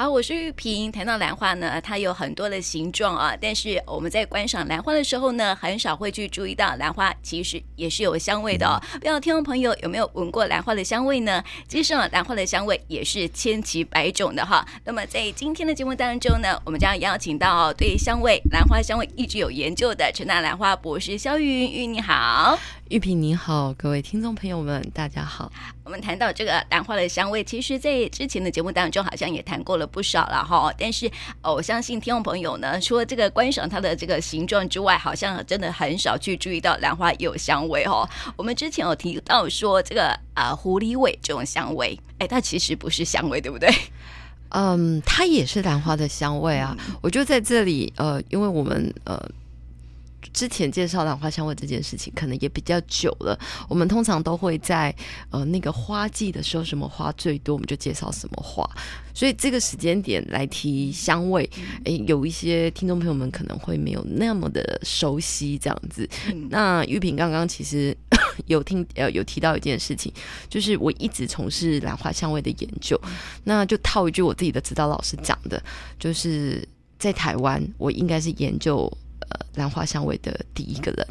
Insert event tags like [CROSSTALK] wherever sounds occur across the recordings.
好，我是玉萍。谈到兰花呢，它有很多的形状啊，但是我们在观赏兰花的时候呢，很少会去注意到兰花其实也是有香味的哦。不知道听众朋友有没有闻过兰花的香味呢？其实啊，兰花的香味也是千奇百种的哈。那么在今天的节目当中呢，我们将邀请到对香味、兰花香味一直有研究的陈大兰花博士肖玉云，玉你好。玉萍你好，各位听众朋友们，大家好。我们谈到这个兰花的香味，其实，在之前的节目当中好像也谈过了不少了哈。但是，我相信听众朋友呢，除了这个观赏它的这个形状之外，好像真的很少去注意到兰花有香味哈。我们之前有提到说，这个啊狐狸尾这种香味，哎，它其实不是香味，对不对？嗯，它也是兰花的香味啊。嗯、我就在这里，呃，因为我们呃。之前介绍兰花香味这件事情，可能也比较久了。我们通常都会在呃那个花季的时候，什么花最多，我们就介绍什么花。所以这个时间点来提香味，诶，有一些听众朋友们可能会没有那么的熟悉这样子。那玉萍刚刚其实 [COUGHS] 有听呃有提到一件事情，就是我一直从事兰花香味的研究。那就套一句我自己的指导老师讲的，就是在台湾，我应该是研究。呃，兰花香味的第一个人，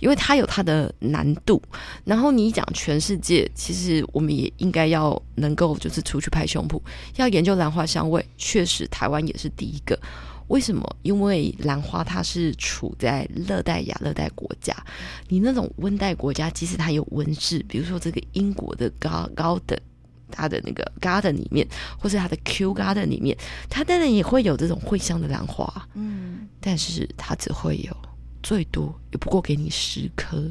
因为它有它的难度。然后你讲全世界，其实我们也应该要能够就是出去拍胸脯，要研究兰花香味。确实，台湾也是第一个。为什么？因为兰花它是处在热带亚热带国家，你那种温带国家，即使它有温室，比如说这个英国的高高等。它的那个 garden 里面，或是它的 Q garden 里面，它当然也会有这种会香的兰花，嗯，但是它只会有最多也不过给你十颗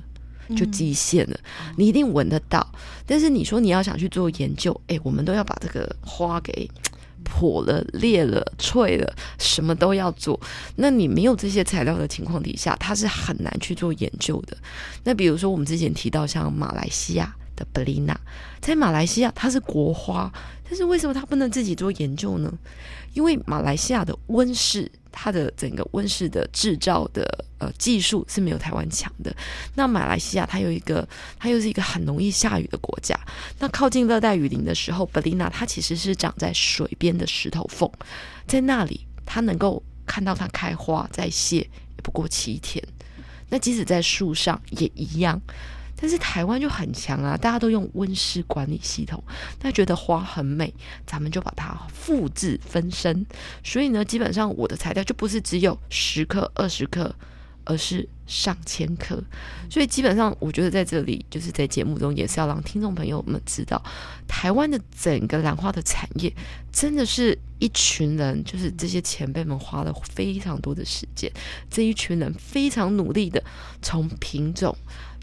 就极限了，嗯，你一定闻得到。但是你说你要想去做研究，哎，我们都要把这个花给破了、裂了、脆了，什么都要做。那你没有这些材料的情况底下，它是很难去做研究的。那比如说我们之前提到像马来西亚。的贝丽娜在马来西亚，它是国花，但是为什么它不能自己做研究呢？因为马来西亚的温室，它的整个温室的制造的呃技术是没有台湾强的。那马来西亚它有一个，它又是一个很容易下雨的国家。那靠近热带雨林的时候，贝丽娜它其实是长在水边的石头缝，在那里它能够看到它开花再谢，也不过七天。那即使在树上也一样。但是台湾就很强啊，大家都用温室管理系统，大家觉得花很美，咱们就把它复制分身。所以呢，基本上我的材料就不是只有十克、二十克，而是上千克。所以基本上，我觉得在这里就是在节目中也是要让听众朋友们知道，台湾的整个兰花的产业真的是一群人，就是这些前辈们花了非常多的时间，这一群人非常努力的从品种。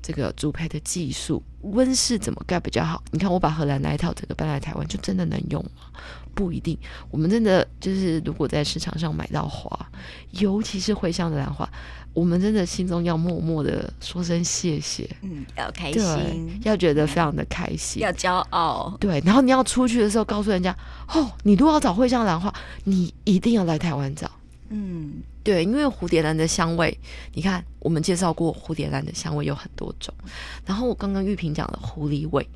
这个栽培的技术，温室怎么盖比较好？你看，我把荷兰那一套整个搬来台湾，就真的能用吗？不一定。我们真的就是，如果在市场上买到花，尤其是会香的兰花，我们真的心中要默默的说声谢谢。嗯，要开心，要觉得非常的开心，要骄傲。对，然后你要出去的时候，告诉人家：哦，你如果要找会香兰花，你一定要来台湾找。嗯，对，因为蝴蝶兰的香味，你看我们介绍过蝴蝶兰的香味有很多种，然后我刚刚玉萍讲的狐狸尾，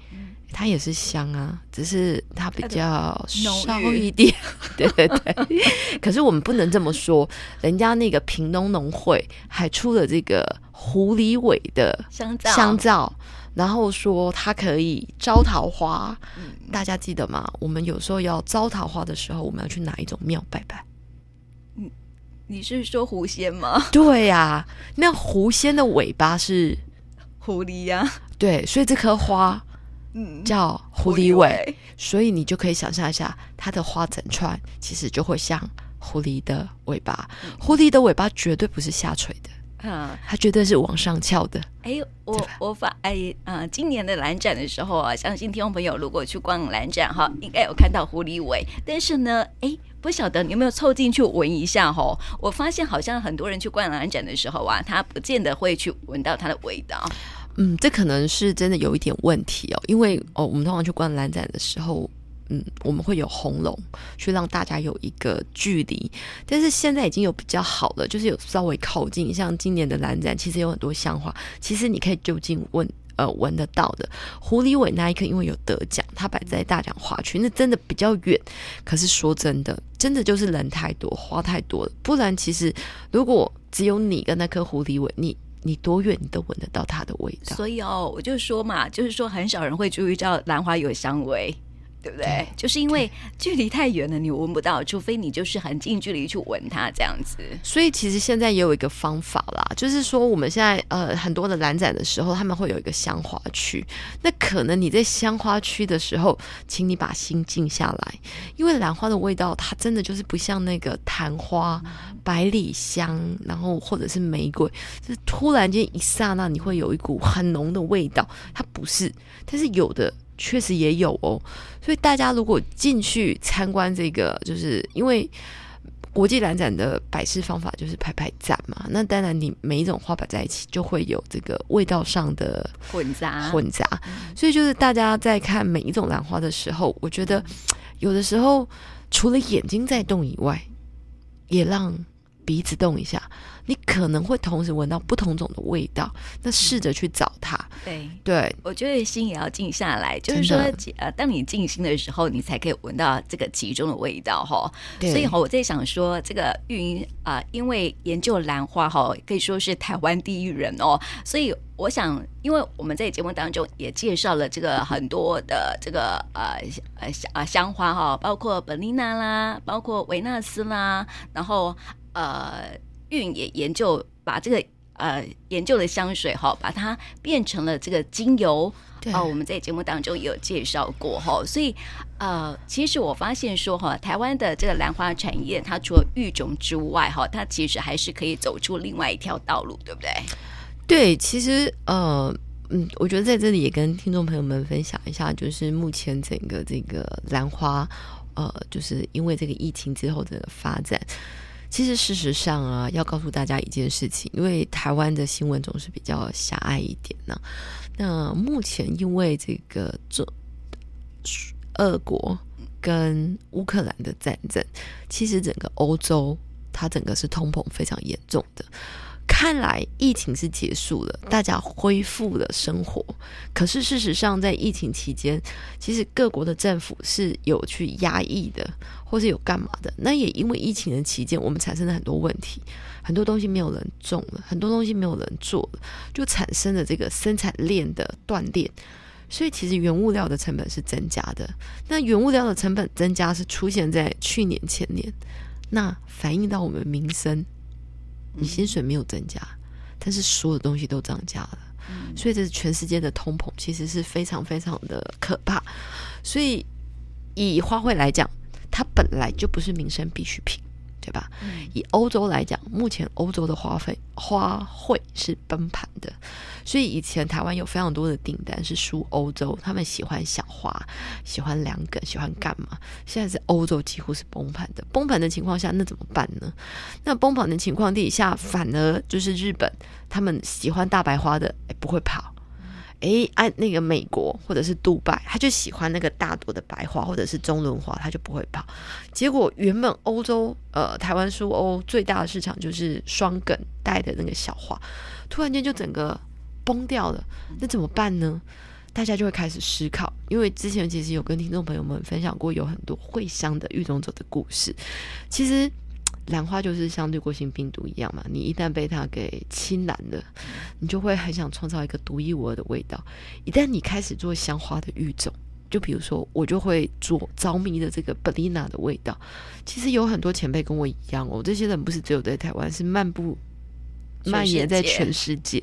它也是香啊，只是它比较少一点，对 [LAUGHS] 对对。[LAUGHS] 可是我们不能这么说，人家那个屏东农会还出了这个狐狸尾的香皂，香皂，然后说它可以招桃花。大家记得吗？我们有时候要招桃花的时候，我们要去哪一种庙拜拜？你是说狐仙吗？[LAUGHS] 对呀、啊，那狐仙的尾巴是狐狸呀、啊。对，所以这棵花，嗯，叫狐狸尾，狸尾。所以你就可以想象一下，它的花整串其实就会像狐狸的尾巴。嗯、狐狸的尾巴绝对不是下垂的，嗯，它绝对是往上翘的。哎，我我发哎啊、呃，今年的兰展的时候啊，相信听众朋友如果去逛兰展哈，应该有看到狐狸尾。但是呢，哎。不晓得你有没有凑进去闻一下吼？我发现好像很多人去逛兰展的时候啊，他不见得会去闻到它的味道。嗯，这可能是真的有一点问题哦，因为哦，我们通常去逛兰展的时候，嗯，我们会有红龙去让大家有一个距离，但是现在已经有比较好了，就是有稍微靠近。像今年的兰展，其实有很多香花，其实你可以就近问。呃闻得到的。狐狸尾那一颗因为有得奖，它摆在大奖花区，那真的比较远。可是说真的，真的就是人太多，花太多了。不然其实如果只有你跟那颗狐狸尾，你你多远你都闻得到它的味道。所以哦，我就说嘛，就是说很少人会注意到兰花有香味。对不对？就是因为距离太远了，你闻不到，除非你就是很近距离去闻它这样子。所以其实现在也有一个方法啦，就是说我们现在呃很多的蓝展的时候，他们会有一个香花区。那可能你在香花区的时候，请你把心静下来，因为兰花的味道它真的就是不像那个昙花、百里香，然后或者是玫瑰，就是突然间一刹那你会有一股很浓的味道，它不是，但是有的。确实也有哦，所以大家如果进去参观这个，就是因为国际兰展的摆饰方法就是排排站嘛，那当然你每一种花摆在一起就会有这个味道上的混杂。混杂，所以就是大家在看每一种兰花的时候，我觉得有的时候除了眼睛在动以外，也让鼻子动一下。你可能会同时闻到不同种的味道，那试着去找它。对对，我觉得心也要静下来，就是说，呃，当你静心的时候，你才可以闻到这个其中的味道哈。所以哈，我在想说，这个玉瑛啊，因为研究兰花哈，可以说是台湾第一人哦。所以我想，因为我们在节目当中也介绍了这个很多的这个呃呃香啊香花哈，包括本丽娜啦，包括维纳斯啦，然后呃。运也研究把这个呃研究的香水哈，把它变成了这个精油啊、呃。我们在节目当中也有介绍过哈，所以呃，其实我发现说哈，台湾的这个兰花产业，它除了育种之外哈，它其实还是可以走出另外一条道路，对不对？对，其实呃嗯，我觉得在这里也跟听众朋友们分享一下，就是目前整个这个兰花呃，就是因为这个疫情之后的发展。其实事实上啊，要告诉大家一件事情，因为台湾的新闻总是比较狭隘一点呢、那目前因为这个这俄国跟乌克兰的战争，其实整个欧洲它整个是通膨非常严重的。看来疫情是结束了，大家恢复了生活。可是事实上，在疫情期间，其实各国的政府是有去压抑的，或是有干嘛的。那也因为疫情的期间，我们产生了很多问题，很多东西没有人种了，很多东西没有人做了，就产生了这个生产链的断裂。所以其实原物料的成本是增加的。那原物料的成本增加是出现在去年前年，那反映到我们民生。你薪水没有增加，但是所有东西都涨价了，嗯，所以这是全世界的通膨，其实是非常非常的可怕。所以以花卉来讲，它本来就不是民生必需品。对吧？以欧洲来讲，目前欧洲的花费花卉是崩盘的，所以以前台湾有非常多的订单是输欧洲，他们喜欢小花，喜欢两梗，喜欢干嘛？现在是欧洲几乎是崩盘的，崩盘的情况下，那怎么办呢？那崩盘的情况底下，反而就是日本，他们喜欢大白花的，哎，不会跑。哎，按那个美国或者是杜拜，他就喜欢那个大朵的白花或者是中轮花，他就不会跑。结果原本欧洲呃台湾苏欧最大的市场就是双梗带的那个小花，突然间就整个崩掉了，那怎么办呢？大家就会开始思考，因为之前其实有跟听众朋友们分享过，有很多会香的育种者的故事，其实。兰花就是像滤过性病毒一样嘛，你一旦被它给侵染了，你就会很想创造一个独一无二的味道。一旦你开始做香花的育种，就比如说我就会做着迷的这个贝丽娜的味道。其实有很多前辈跟我一样哦，这些人不是只有在台湾，是漫步蔓延在全世界。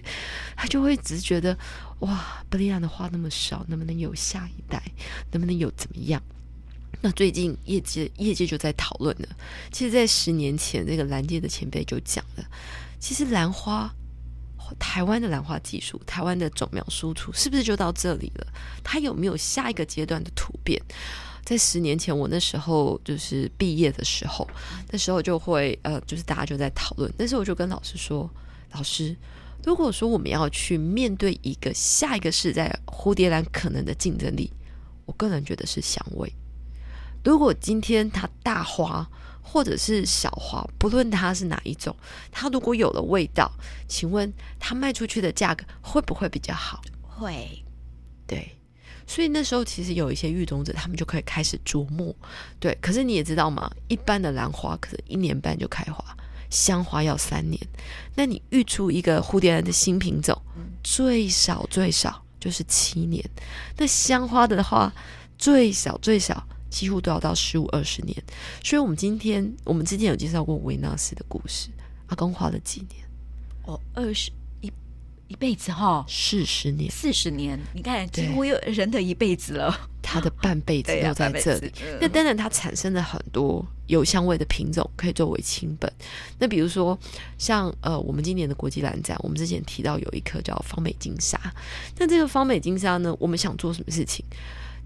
他就会只是觉得哇，贝丽娜的花那么少，能不能有下一代？能不能有怎么样？那最近业界业界就在讨论了。其实，在十年前，那个兰界的前辈就讲了，其实兰花，台湾的兰花技术，台湾的种苗输出，是不是就到这里了？它有没有下一个阶段的突变？在十年前，我那时候就是毕业的时候，那时候就会呃，就是大家就在讨论。但是我就跟老师说，老师，如果说我们要去面对一个下一个是在蝴蝶兰可能的竞争力，我个人觉得是香味。如果今天它大花或者是小花，不论它是哪一种，它如果有了味道，请问它卖出去的价格会不会比较好？会，对。所以那时候其实有一些育种者，他们就可以开始琢磨，对。可是你也知道嘛，一般的兰花可能一年半就开花，香花要三年。那你育出一个蝴蝶兰的新品种，最少最少就是七年。那香花的话，最少最少几乎都要到十五二十年。所以我们今天我们之前有介绍过维纳斯的故事，阿公花了几年？哦，二十。一一辈子哈，四十年，四十年，你看，几乎有人的一辈子了，他的半辈子 [LAUGHS] 都在这里。啊嗯、那当然，它产生了很多有香味的品种，可以作为亲本。那比如说，像呃，我们今年的国际兰展，我们之前提到有一颗叫方美金沙。那这个方美金沙呢，我们想做什么事情？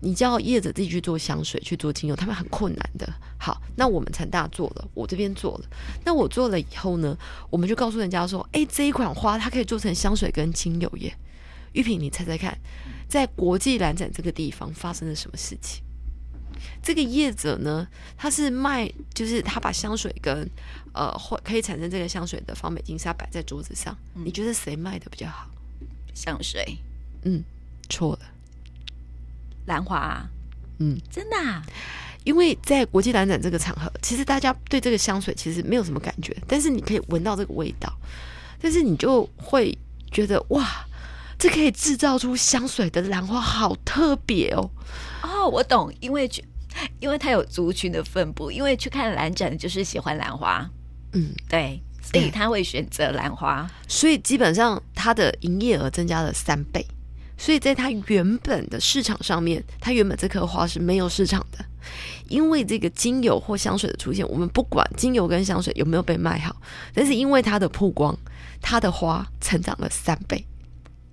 你叫业者自己去做香水，去做精油，他们很困难的。好，那我们成大做了，我这边做了。那我做了以后呢，我们就告诉人家说：“诶，这一款花它可以做成香水跟精油耶。”玉萍，你猜猜看，在国际蓝展这个地方发生了什么事情？这个业者呢，他是卖，就是他把香水跟呃，会可以产生这个香水的芳美金沙摆在桌子上。嗯、你觉得谁卖的比较好？香水？嗯，错了。兰花，嗯，真的啊？因为在国际兰展这个场合，其实大家对这个香水其实没有什么感觉，但是你可以闻到这个味道，但是你就会觉得哇，这可以制造出香水的兰花好特别哦。哦，我懂，因为因为它有族群的分布，因为去看兰展就是喜欢兰花，嗯，对，所以他会选择兰花，所以基本上它的营业额增加了三倍。所以在它原本的市场上面，它原本这棵花是没有市场的，因为这个精油或香水的出现，我们不管精油跟香水有没有被卖好，但是因为它的曝光，它的花成长了三倍。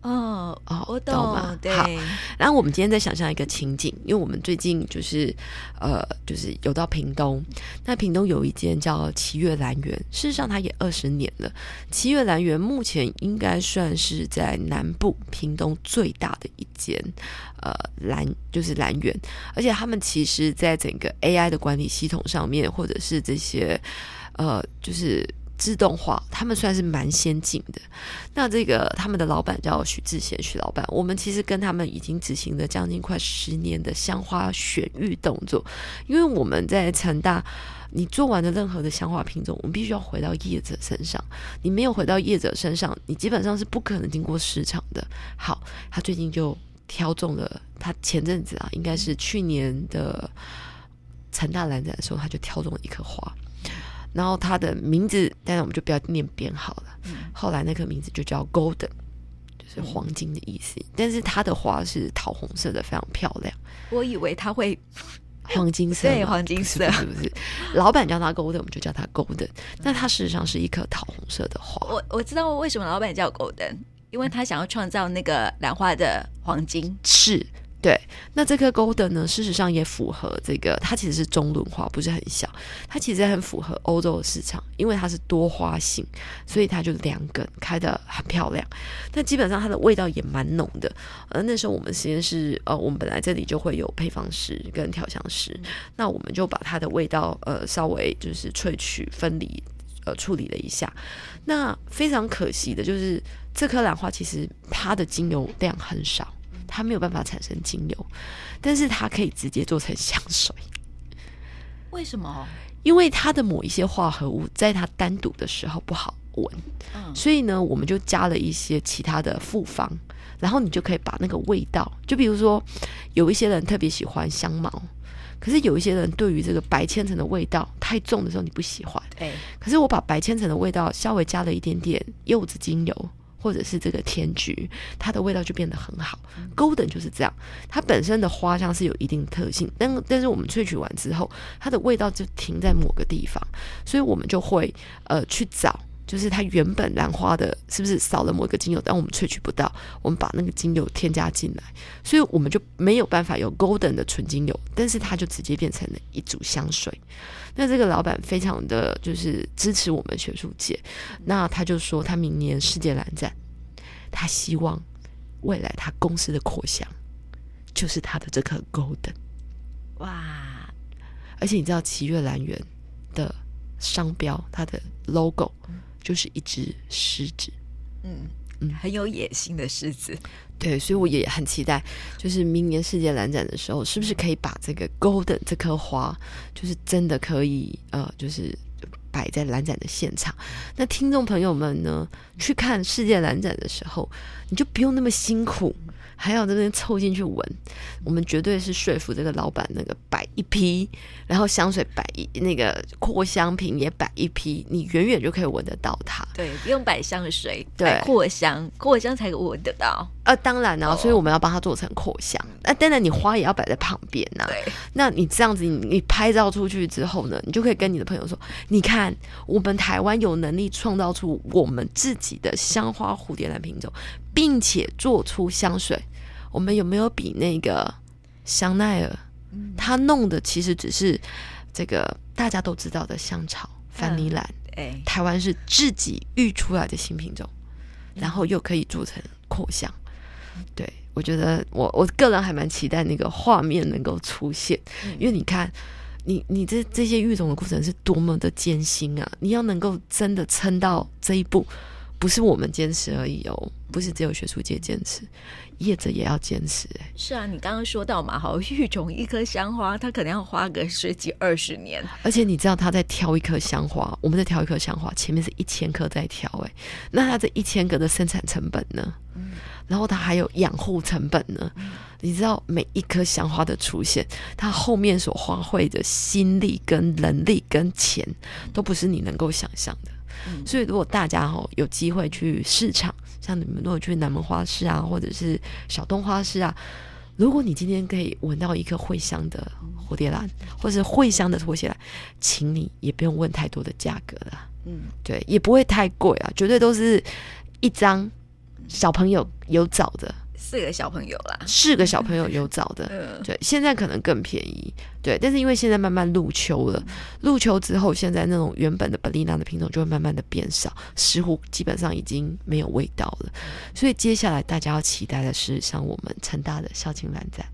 哦哦，我懂，懂吗？对。好，然后我们今天再想象一个情景，因为我们最近就是呃，就是有到屏东，那屏东有一间叫七月兰园，事实上它也二十年了。七月兰园目前应该算是在南部屏东最大的一间呃兰，就是兰园，而且他们其实在整个 AI 的管理系统上面，或者是这些呃，就是。自动化，他们算是蛮先进的。那这个他们的老板叫许志贤，许老板，我们其实跟他们已经执行了将近快十年的香花选育动作。因为我们在成大，你做完的任何的香花品种，我们必须要回到业者身上。你没有回到业者身上，你基本上是不可能经过市场的。好，他最近就挑中了，他前阵子啊，应该是去年的成大兰展的时候，他就挑中了一棵花。然后它的名字，当然我们就不要念编号了。嗯、后来那个名字就叫 Golden，就是黄金的意思。嗯、但是它的花是桃红色的，非常漂亮。我以为它会 [LAUGHS] 黄金色，对，黄金色是不是？老板叫它 Golden，我们就叫它 Golden。那它事实上是一颗桃红色的花。我我知道为什么老板叫 Golden，因为他想要创造那个兰花的黄金。是。对，那这颗 Golden 呢，事实上也符合这个，它其实是中轮花，不是很小，它其实很符合欧洲的市场，因为它是多花型，所以它就两根开的很漂亮。但基本上它的味道也蛮浓的。呃，那时候我们实验室，呃，我们本来这里就会有配方师跟调香师，那我们就把它的味道，呃，稍微就是萃取、分离，呃，处理了一下。那非常可惜的就是，这颗兰花其实它的精油量很少。它没有办法产生精油，但是它可以直接做成香水。为什么？因为它的某一些化合物在它单独的时候不好闻，嗯，所以呢，我们就加了一些其他的复方，然后你就可以把那个味道，就比如说有一些人特别喜欢香茅，可是有一些人对于这个白千层的味道太重的时候你不喜欢，对。可是我把白千层的味道稍微加了一点点柚子精油。或者是这个天菊，它的味道就变得很好。Golden 就是这样，它本身的花香是有一定特性，但但是我们萃取完之后，它的味道就停在某个地方，所以我们就会呃去找，就是它原本兰花的是不是少了某一个精油，但我们萃取不到，我们把那个精油添加进来，所以我们就没有办法有 Golden 的纯精油，但是它就直接变成了一组香水。那这个老板非常的就是支持我们学术界，那他就说他明年世界蓝展，他希望未来他公司的扩香就是他的这颗 Golden，哇！而且你知道七月兰园的商标，它的 logo 就是一只狮子，嗯，嗯，很有野心的狮子。对，所以我也很期待，就是明年世界兰展的时候，是不是可以把这个 Golden 这颗花，就是真的可以呃，就是摆在蓝展的现场。那听众朋友们呢，去看世界兰展的时候，你就不用那么辛苦。还要在那边凑进去闻，我们绝对是说服这个老板，那个摆一批，然后香水摆一，那个扩香瓶也摆一批，你远远就可以闻得到它。对，不用摆香水，对，扩香，扩香才闻得到。呃，当然呢、啊，所以我们要帮他做成扩香。那、当然，你花也要摆在旁边呐、啊。对，那你这样子你，你拍照出去之后呢，你就可以跟你的朋友说，你看，我们台湾有能力创造出我们自己的香花蝴蝶兰品种，并且做出香水。我们有没有比那个香奈儿，他弄的其实只是这个大家都知道的香草、番尼兰。哎，台湾是自己育出来的新品种，然后又可以做成扩香。对，我觉得我我个人还蛮期待那个画面能够出现，因为你看，你你这这些育种的过程是多么的艰辛啊！你要能够真的撑到这一步，不是我们坚持而已哦，不是只有学术界坚持。业者也要坚持哎、欸，是啊，你刚刚说到嘛，好育种一颗香花，它可能要花个十几二十年，而且你知道他在挑一颗香花，我们在挑一颗香花，前面是一千颗在挑哎、欸，那他这一千个的生产成本呢？嗯，然后他还有养护成本呢，嗯、你知道每一颗香花的出现，它后面所花费的心力跟人力跟钱，都不是你能够想象的。嗯、所以如果大家哈有机会去市场。像你们如果去南门花市啊，或者是小东花市啊，如果你今天可以闻到一颗会香的蝴蝶兰，或者是会香的拖鞋兰，请你也不用问太多的价格了，嗯，对，也不会太贵啊，绝对都是一张小朋友有找的。四个小朋友啦，四个小朋友有找的，对，现在可能更便宜，对，但是因为现在慢慢入秋了，入秋之后，现在那种原本的本丽娜的品种就会慢慢的变少，石斛基本上已经没有味道了，所以接下来大家要期待的是像我们成大的孝亲兰展，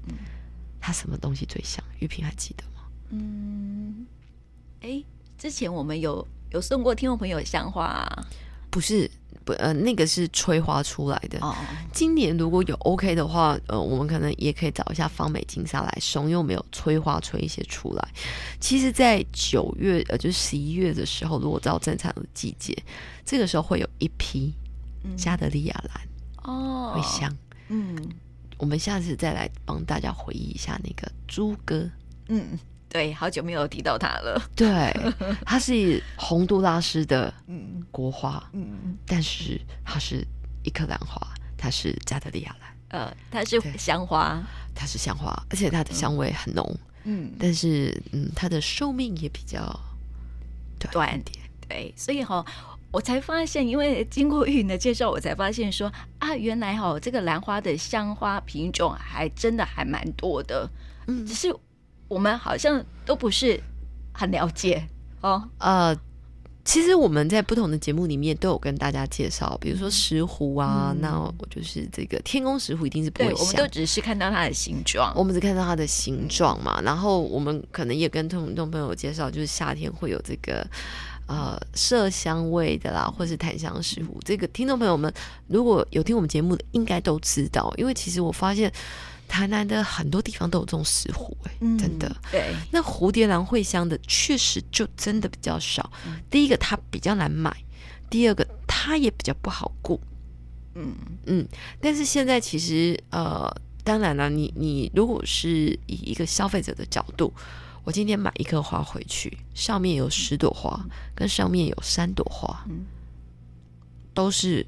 它什么东西最香？玉萍还记得吗？嗯，哎，之前我们有有送过听众朋友香花啊，不是。不，呃，那个是催花出来的。哦，今年如果有 OK 的话，呃，我们可能也可以找一下方美金莎来送，因为我们有催花催一些出来。其实，在九月，呃，就十一月的时候，如果到正常的季节，这个时候会有一批加德利亚兰哦，会香。嗯，我们下次再来帮大家回忆一下那个猪哥。嗯。对，好久没有提到它了。[LAUGHS] 对，它是洪都拉斯的国花，嗯，嗯，但是它是一颗兰花，它是加德利亚兰，呃，它是香花，它是香花，而且它的香味很浓，嗯，但是嗯，它的寿命也比较短一点，对，所以哈、哦，我才发现，因为经过玉莹的介绍，我才发现说啊，原来哈、哦，这个兰花的香花品种还真的还蛮多的，嗯，只是。我们好像都不是很了解哦。呃，其实我们在不同的节目里面都有跟大家介绍，比如说石斛啊，嗯、那我就是这个天宫石斛一定是不会。我们都只是看到它的形状，我们只看到它的形状嘛。然后我们可能也跟听众朋友介绍，就是夏天会有这个呃麝香味的啦，或是檀香石斛。这个听众朋友们如果有听我们节目的，应该都知道，因为其实我发现。台南的很多地方都有这种石斛，哎，真的。对，那蝴蝶兰会香的确实就真的比较少。嗯、第一个它比较难买，第二个它也比较不好顾。嗯嗯。但是现在其实呃，当然了，你你如果是以一个消费者的角度，我今天买一颗花回去，上面有十朵花，嗯、跟上面有三朵花，嗯、都是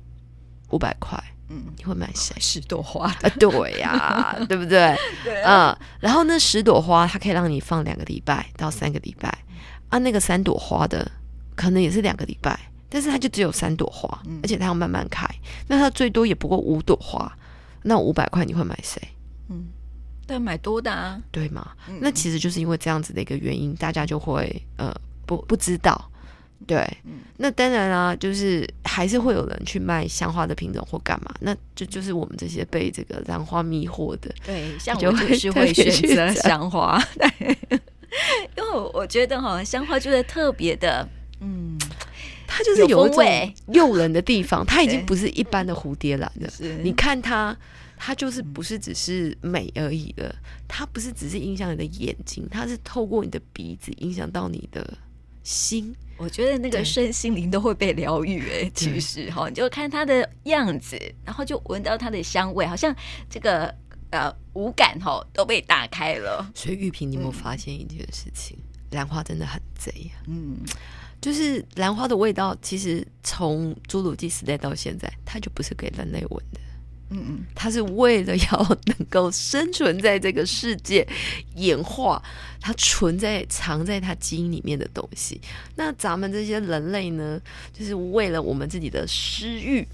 五百块。嗯，你会买谁？十朵花啊？对呀、啊，[LAUGHS] 对不对？对、啊，嗯。然后那十朵花，它可以让你放两个礼拜到三个礼拜。啊，那个三朵花的，可能也是两个礼拜，但是它就只有三朵花，嗯、而且它要慢慢开。那它最多也不过五朵花，那五百块你会买谁？嗯，但买多的啊，对吗？嗯、那其实就是因为这样子的一个原因，大家就会呃不不知道。对，嗯、那当然啦、啊，就是还是会有人去卖香花的品种或干嘛，那就就是我们这些被这个兰花迷惑的，对，像我就是会选择香花，对，[LAUGHS] 因为我觉得哈，香花就是特别的，嗯，它就是有一种诱人的地方，它已经不是一般的蝴蝶兰了。[LAUGHS] 你看它，它就是不是只是美而已了，它不是只是影响你的眼睛，它是透过你的鼻子影响到你的心。我觉得那个身心灵都会被疗愈哎，其实哈，你就看它的样子，然后就闻到它的香味，好像这个呃五感哈都被打开了。所以玉萍，你有没有发现一件事情？兰、嗯、花真的很贼呀、啊，嗯，就是兰花的味道，其实从侏罗纪时代到现在，它就不是给人类闻的。嗯嗯，它是为了要能够生存在这个世界，演化它存在藏在它基因里面的东西。那咱们这些人类呢，就是为了我们自己的私欲，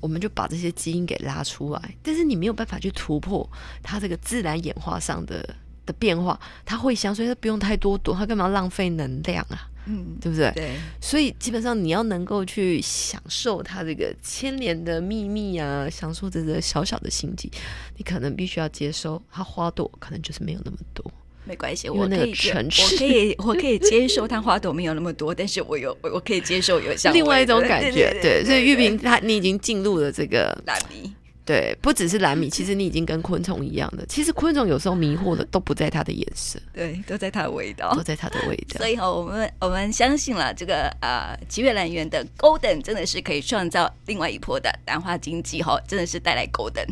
我们就把这些基因给拉出来。但是你没有办法去突破它这个自然演化上的的变化，它会香，所以它不用太多朵，它干嘛要浪费能量啊？嗯，对不对？对，所以基本上你要能够去享受它这个千年的秘密啊，享受这个小小的心机，你可能必须要接受它花朵可能就是没有那么多。没关系，我可以，我可以，[LAUGHS] 我可以接受它花朵没有那么多，但是我有，我可以接受有像另外一种感觉。[LAUGHS] 对，所以玉萍，她你已经进入了这个蓝迷。对，不只是蓝米，其实你已经跟昆虫一样的。其实昆虫有时候迷惑的都不在它的颜色，对，都在它的味道，都在它的味道。所以哈，我们我们相信了这个呃奇月兰园的 Golden 真的是可以创造另外一波的兰花经济哈，真的是带来 Golden。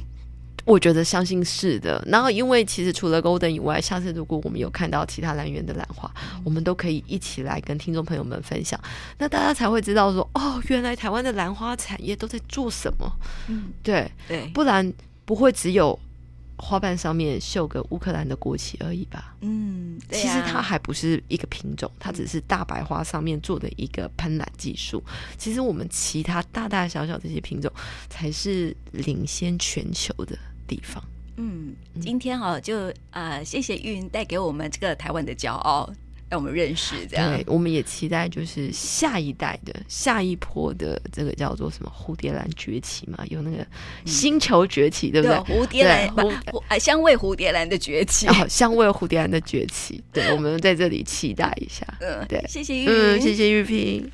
我觉得相信是的，然后因为其实除了 Golden 以外，下次如果我们有看到其他兰园的兰花，我们都可以一起来跟听众朋友们分享，那大家才会知道说，哦，原来台湾的兰花产业都在做什么。嗯，对对，不然不会只有花瓣上面绣个乌克兰的国旗而已吧？嗯，啊，其实它还不是一个品种，它只是大白花上面做的一个喷染技术。其实我们其他大大小小这些品种才是领先全球的。地方，嗯，今天哈就啊、呃，谢谢玉云带给我们这个台湾的骄傲，让我们认识这样。对，我们也期待就是下一代的下一波的这个叫做什么蝴蝶兰崛起嘛，有那个星球崛起，嗯、对不对？蝴蝶兰，蝴香味蝴蝶兰的崛起，哦，香味蝴蝶兰的崛起，对，我们在这里期待一下。嗯，对，谢谢玉，嗯，谢谢玉萍。